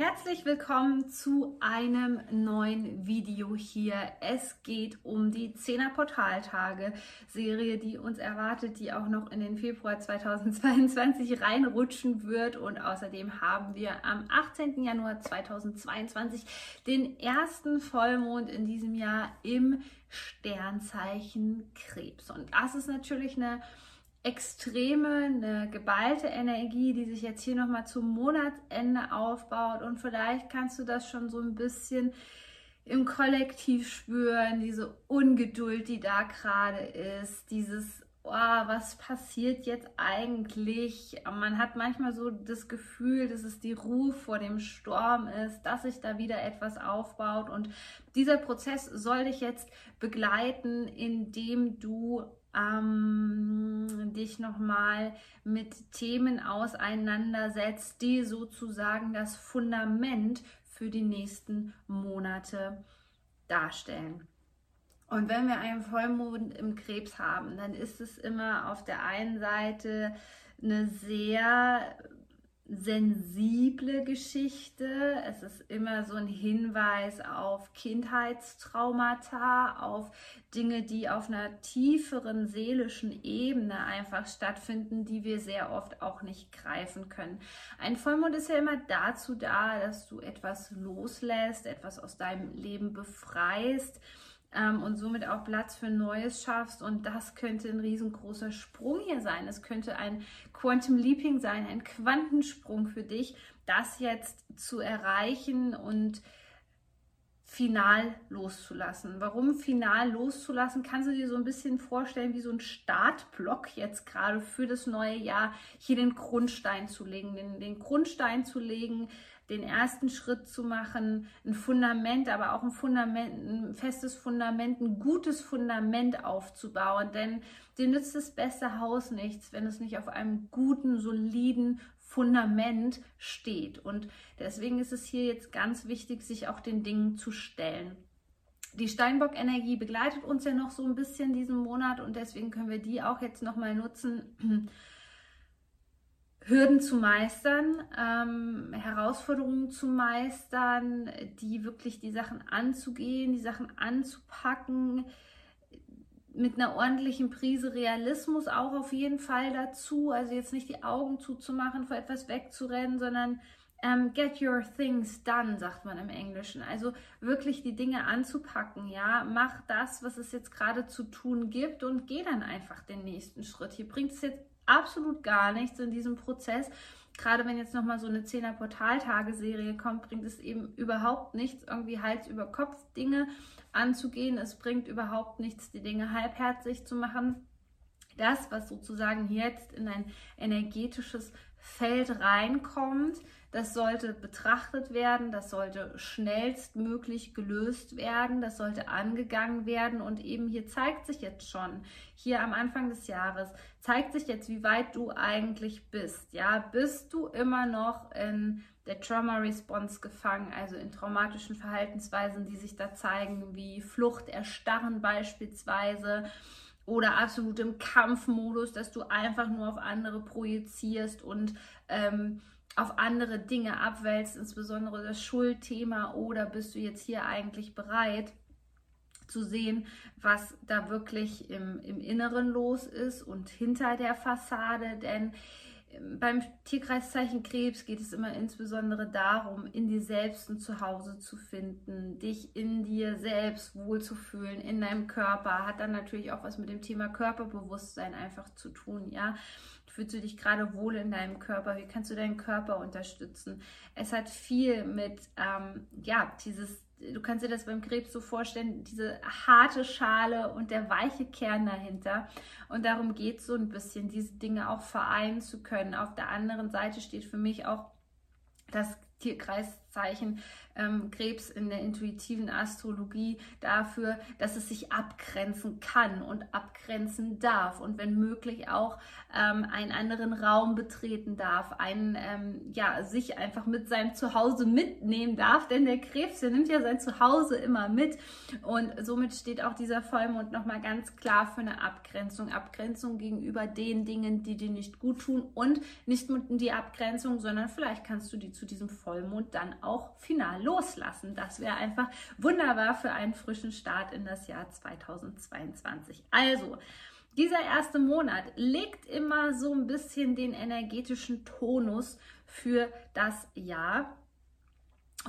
Herzlich willkommen zu einem neuen Video hier. Es geht um die 10er Portaltage Serie, die uns erwartet, die auch noch in den Februar 2022 reinrutschen wird. Und außerdem haben wir am 18. Januar 2022 den ersten Vollmond in diesem Jahr im Sternzeichen Krebs. Und das ist natürlich eine extreme, eine geballte Energie, die sich jetzt hier nochmal zum Monatsende aufbaut. Und vielleicht kannst du das schon so ein bisschen im Kollektiv spüren, diese Ungeduld, die da gerade ist, dieses oh, was passiert jetzt eigentlich? Man hat manchmal so das Gefühl, dass es die Ruhe vor dem Sturm ist, dass sich da wieder etwas aufbaut. Und dieser Prozess soll dich jetzt begleiten, indem du ähm, dich nochmal mit Themen auseinandersetzt, die sozusagen das Fundament für die nächsten Monate darstellen. Und wenn wir einen Vollmond im Krebs haben, dann ist es immer auf der einen Seite eine sehr sensible Geschichte. Es ist immer so ein Hinweis auf Kindheitstraumata, auf Dinge, die auf einer tieferen seelischen Ebene einfach stattfinden, die wir sehr oft auch nicht greifen können. Ein Vollmond ist ja immer dazu da, dass du etwas loslässt, etwas aus deinem Leben befreist ähm, und somit auch Platz für Neues schaffst. Und das könnte ein riesengroßer Sprung hier sein. Es könnte ein Quantum Leaping sein, ein Quantensprung für dich, das jetzt zu erreichen und final loszulassen. Warum final loszulassen? Kannst du dir so ein bisschen vorstellen, wie so ein Startblock jetzt gerade für das neue Jahr hier den Grundstein zu legen, den, den Grundstein zu legen, den ersten Schritt zu machen, ein Fundament, aber auch ein Fundament, ein festes Fundament, ein gutes Fundament aufzubauen. Denn dir nützt das beste Haus nichts, wenn es nicht auf einem guten, soliden Fundament steht. Und deswegen ist es hier jetzt ganz wichtig, sich auch den Dingen zu stellen. Die Steinbock-Energie begleitet uns ja noch so ein bisschen diesen Monat und deswegen können wir die auch jetzt nochmal nutzen, Hürden zu meistern, ähm, Herausforderungen zu meistern, die wirklich die Sachen anzugehen, die Sachen anzupacken, mit einer ordentlichen Prise Realismus auch auf jeden Fall dazu. Also jetzt nicht die Augen zuzumachen, vor etwas wegzurennen, sondern ähm, get your things done, sagt man im Englischen. Also wirklich die Dinge anzupacken, ja. Mach das, was es jetzt gerade zu tun gibt und geh dann einfach den nächsten Schritt. Hier bringt es jetzt absolut gar nichts in diesem Prozess. Gerade wenn jetzt nochmal so eine 10er Portaltageserie kommt, bringt es eben überhaupt nichts, irgendwie Hals über Kopf Dinge anzugehen. Es bringt überhaupt nichts, die Dinge halbherzig zu machen. Das, was sozusagen jetzt in ein energetisches Feld reinkommt, das sollte betrachtet werden, das sollte schnellstmöglich gelöst werden, das sollte angegangen werden und eben hier zeigt sich jetzt schon, hier am Anfang des Jahres, zeigt sich jetzt, wie weit du eigentlich bist. Ja, bist du immer noch in der Trauma Response gefangen, also in traumatischen Verhaltensweisen, die sich da zeigen, wie Flucht, Erstarren beispielsweise oder absolut im Kampfmodus, dass du einfach nur auf andere projizierst und ähm, auf andere Dinge abwälzt, insbesondere das Schuldthema, oder bist du jetzt hier eigentlich bereit zu sehen, was da wirklich im, im Inneren los ist und hinter der Fassade, denn ähm, beim Tierkreiszeichen Krebs geht es immer insbesondere darum, in dir selbst ein Zuhause zu finden, dich in dir selbst wohlzufühlen, in deinem Körper. Hat dann natürlich auch was mit dem Thema Körperbewusstsein einfach zu tun, ja. Fühlst du dich gerade wohl in deinem Körper? Wie kannst du deinen Körper unterstützen? Es hat viel mit, ähm, ja, dieses, du kannst dir das beim Krebs so vorstellen, diese harte Schale und der weiche Kern dahinter. Und darum geht es so ein bisschen, diese Dinge auch vereinen zu können. Auf der anderen Seite steht für mich auch das Tierkreis Zeichen ähm, Krebs in der intuitiven Astrologie dafür, dass es sich abgrenzen kann und abgrenzen darf und wenn möglich auch ähm, einen anderen Raum betreten darf, einen, ähm, ja, sich einfach mit seinem Zuhause mitnehmen darf, denn der Krebs, der nimmt ja sein Zuhause immer mit und somit steht auch dieser Vollmond nochmal ganz klar für eine Abgrenzung. Abgrenzung gegenüber den Dingen, die dir nicht gut tun und nicht nur die Abgrenzung, sondern vielleicht kannst du die zu diesem Vollmond dann auch final loslassen. Das wäre einfach wunderbar für einen frischen Start in das Jahr 2022. Also, dieser erste Monat legt immer so ein bisschen den energetischen Tonus für das Jahr.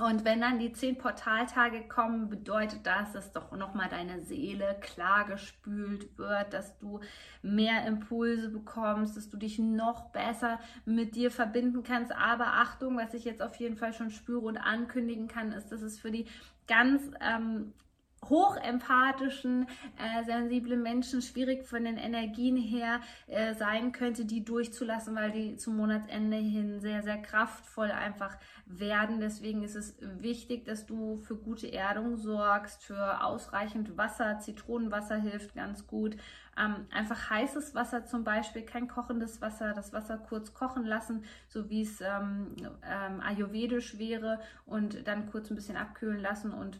Und wenn dann die zehn Portaltage kommen, bedeutet das, dass doch nochmal deine Seele klar gespült wird, dass du mehr Impulse bekommst, dass du dich noch besser mit dir verbinden kannst. Aber Achtung, was ich jetzt auf jeden Fall schon spüre und ankündigen kann, ist, dass es für die ganz ähm, hochempathischen, äh, sensiblen Menschen schwierig von den Energien her äh, sein könnte, die durchzulassen, weil die zum Monatsende hin sehr, sehr kraftvoll einfach werden. Deswegen ist es wichtig, dass du für gute Erdung sorgst, für ausreichend Wasser. Zitronenwasser hilft ganz gut. Ähm, einfach heißes Wasser zum Beispiel, kein kochendes Wasser, das Wasser kurz kochen lassen, so wie es ähm, ähm, ayurvedisch wäre und dann kurz ein bisschen abkühlen lassen und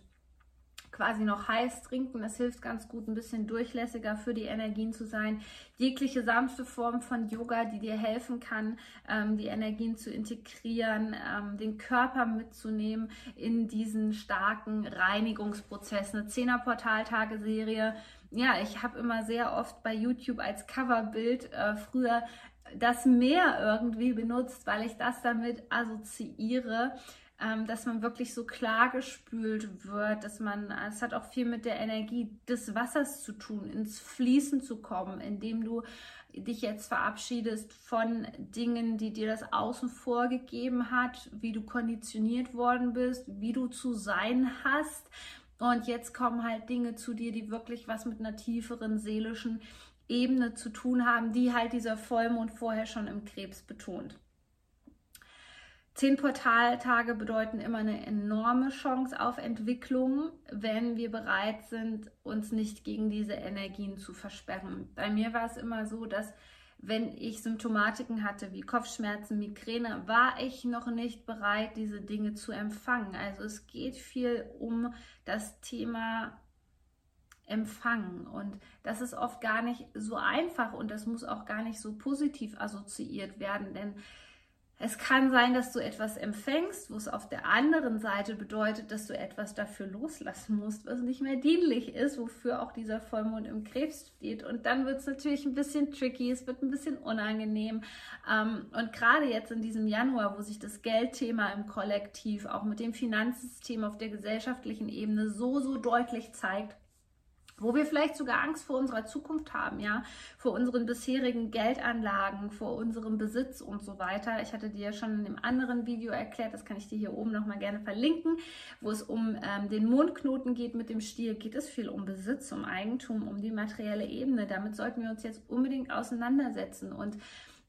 quasi noch heiß trinken. Das hilft ganz gut, ein bisschen durchlässiger für die Energien zu sein. Jegliche sanfte Form von Yoga, die dir helfen kann, ähm, die Energien zu integrieren, ähm, den Körper mitzunehmen in diesen starken Reinigungsprozess. Eine Zehner-Portaltage-Serie. Ja, ich habe immer sehr oft bei YouTube als Coverbild äh, früher das Meer irgendwie benutzt, weil ich das damit assoziiere ähm, dass man wirklich so klar gespült wird, dass man, es hat auch viel mit der Energie des Wassers zu tun, ins Fließen zu kommen, indem du dich jetzt verabschiedest von Dingen, die dir das Außen vorgegeben hat, wie du konditioniert worden bist, wie du zu sein hast. Und jetzt kommen halt Dinge zu dir, die wirklich was mit einer tieferen seelischen Ebene zu tun haben, die halt dieser Vollmond vorher schon im Krebs betont. Zehn Portaltage bedeuten immer eine enorme Chance auf Entwicklung, wenn wir bereit sind, uns nicht gegen diese Energien zu versperren. Bei mir war es immer so, dass wenn ich Symptomatiken hatte wie Kopfschmerzen, Migräne, war ich noch nicht bereit, diese Dinge zu empfangen. Also es geht viel um das Thema Empfangen und das ist oft gar nicht so einfach und das muss auch gar nicht so positiv assoziiert werden, denn es kann sein, dass du etwas empfängst, wo es auf der anderen Seite bedeutet, dass du etwas dafür loslassen musst, was nicht mehr dienlich ist, wofür auch dieser Vollmond im Krebs steht. Und dann wird es natürlich ein bisschen tricky, es wird ein bisschen unangenehm. Ähm, und gerade jetzt in diesem Januar, wo sich das Geldthema im Kollektiv, auch mit dem Finanzsystem auf der gesellschaftlichen Ebene so, so deutlich zeigt, wo wir vielleicht sogar Angst vor unserer Zukunft haben, ja, vor unseren bisherigen Geldanlagen, vor unserem Besitz und so weiter. Ich hatte dir ja schon in einem anderen Video erklärt, das kann ich dir hier oben nochmal gerne verlinken, wo es um ähm, den Mondknoten geht mit dem Stier, geht es viel um Besitz, um Eigentum, um die materielle Ebene. Damit sollten wir uns jetzt unbedingt auseinandersetzen und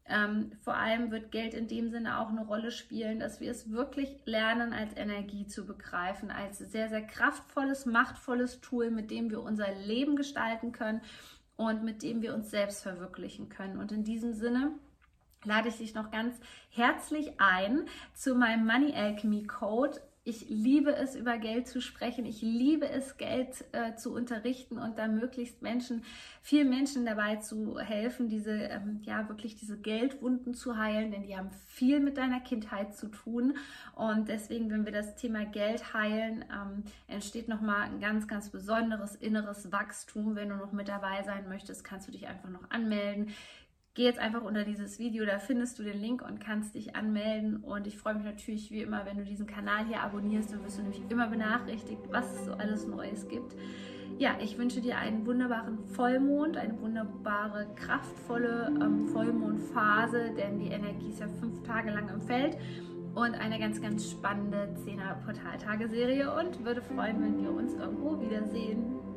ähm, vor allem wird Geld in dem Sinne auch eine Rolle spielen, dass wir es wirklich lernen, als Energie zu begreifen, als sehr, sehr kraftvolles, machtvolles Tool, mit dem wir unser Leben gestalten können und mit dem wir uns selbst verwirklichen können. Und in diesem Sinne lade ich dich noch ganz herzlich ein zu meinem Money Alchemy Code ich liebe es, über Geld zu sprechen. Ich liebe es, Geld äh, zu unterrichten und da möglichst Menschen, vielen Menschen dabei zu helfen, diese, ähm, ja, wirklich diese Geldwunden zu heilen, denn die haben viel mit deiner Kindheit zu tun. Und deswegen, wenn wir das Thema Geld heilen, ähm, entsteht nochmal ein ganz, ganz besonderes inneres Wachstum. Wenn du noch mit dabei sein möchtest, kannst du dich einfach noch anmelden. Geh jetzt einfach unter dieses Video, da findest du den Link und kannst dich anmelden. Und ich freue mich natürlich wie immer, wenn du diesen Kanal hier abonnierst, dann wirst du nämlich immer benachrichtigt, was es so alles Neues gibt. Ja, ich wünsche dir einen wunderbaren Vollmond, eine wunderbare, kraftvolle ähm, Vollmondphase, denn die Energie ist ja fünf Tage lang im Feld und eine ganz, ganz spannende 10er Portaltageserie und würde freuen, wenn wir uns irgendwo wiedersehen.